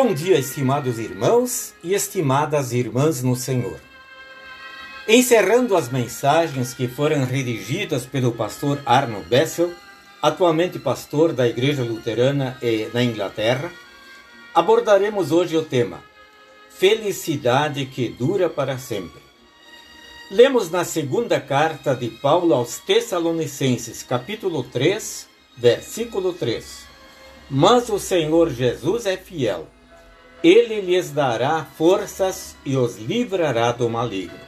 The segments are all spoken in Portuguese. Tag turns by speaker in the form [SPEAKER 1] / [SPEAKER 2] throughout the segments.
[SPEAKER 1] Bom dia, estimados irmãos e estimadas irmãs no Senhor. Encerrando as mensagens que foram redigidas pelo pastor Arno Bessel, atualmente pastor da Igreja Luterana na Inglaterra, abordaremos hoje o tema Felicidade que dura para sempre. Lemos na segunda carta de Paulo aos Tessalonicenses, capítulo 3, versículo 3. Mas o Senhor Jesus é fiel ele lhes dará forças e os livrará do maligno.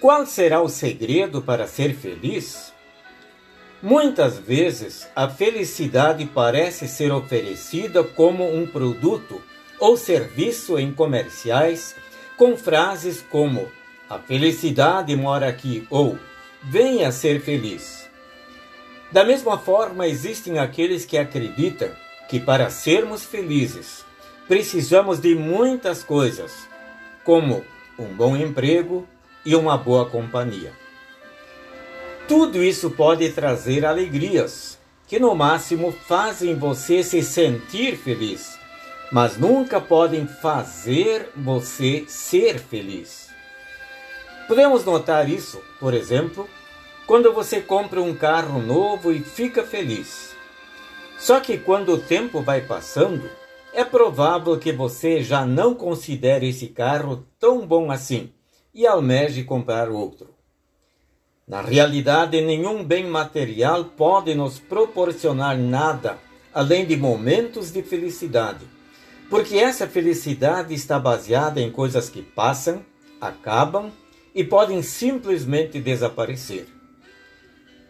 [SPEAKER 1] Qual será o segredo para ser feliz? Muitas vezes a felicidade parece ser oferecida como um produto ou serviço em comerciais com frases como a felicidade mora aqui ou venha ser feliz. Da mesma forma, existem aqueles que acreditam que para sermos felizes precisamos de muitas coisas, como um bom emprego e uma boa companhia. Tudo isso pode trazer alegrias, que no máximo fazem você se sentir feliz, mas nunca podem fazer você ser feliz. Podemos notar isso, por exemplo, quando você compra um carro novo e fica feliz. Só que quando o tempo vai passando, é provável que você já não considere esse carro tão bom assim e almeje comprar outro. Na realidade, nenhum bem material pode nos proporcionar nada além de momentos de felicidade, porque essa felicidade está baseada em coisas que passam, acabam e podem simplesmente desaparecer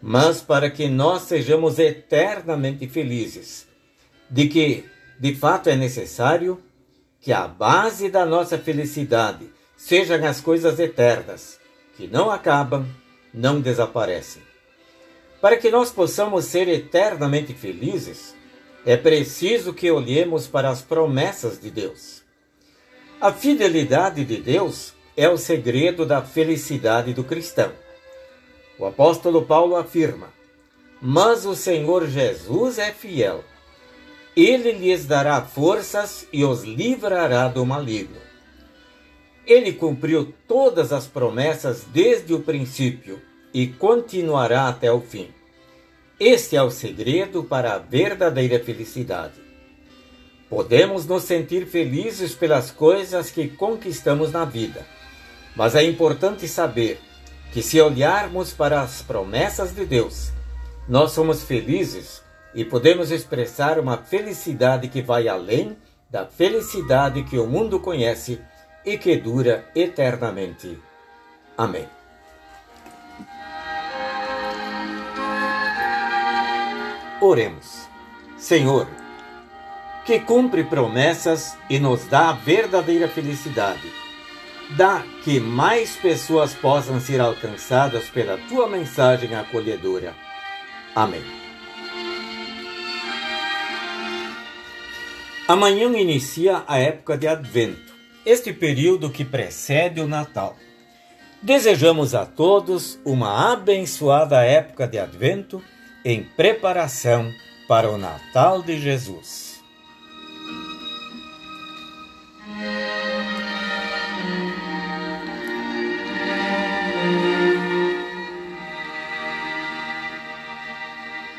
[SPEAKER 1] mas para que nós sejamos eternamente felizes, de que, de fato, é necessário que a base da nossa felicidade sejam as coisas eternas, que não acabam, não desaparecem. Para que nós possamos ser eternamente felizes, é preciso que olhemos para as promessas de Deus. A fidelidade de Deus é o segredo da felicidade do cristão. O apóstolo Paulo afirma: Mas o Senhor Jesus é fiel. Ele lhes dará forças e os livrará do maligno. Ele cumpriu todas as promessas desde o princípio e continuará até o fim. Este é o segredo para a verdadeira felicidade. Podemos nos sentir felizes pelas coisas que conquistamos na vida, mas é importante saber que se olharmos para as promessas de Deus, nós somos felizes e podemos expressar uma felicidade que vai além da felicidade que o mundo conhece e que dura eternamente. Amém. Oremos. Senhor, que cumpre promessas e nos dá a verdadeira felicidade dá que mais pessoas possam ser alcançadas pela tua mensagem acolhedora. Amém. Amanhã inicia a época de Advento, este período que precede o Natal. Desejamos a todos uma abençoada época de Advento em preparação para o Natal de Jesus.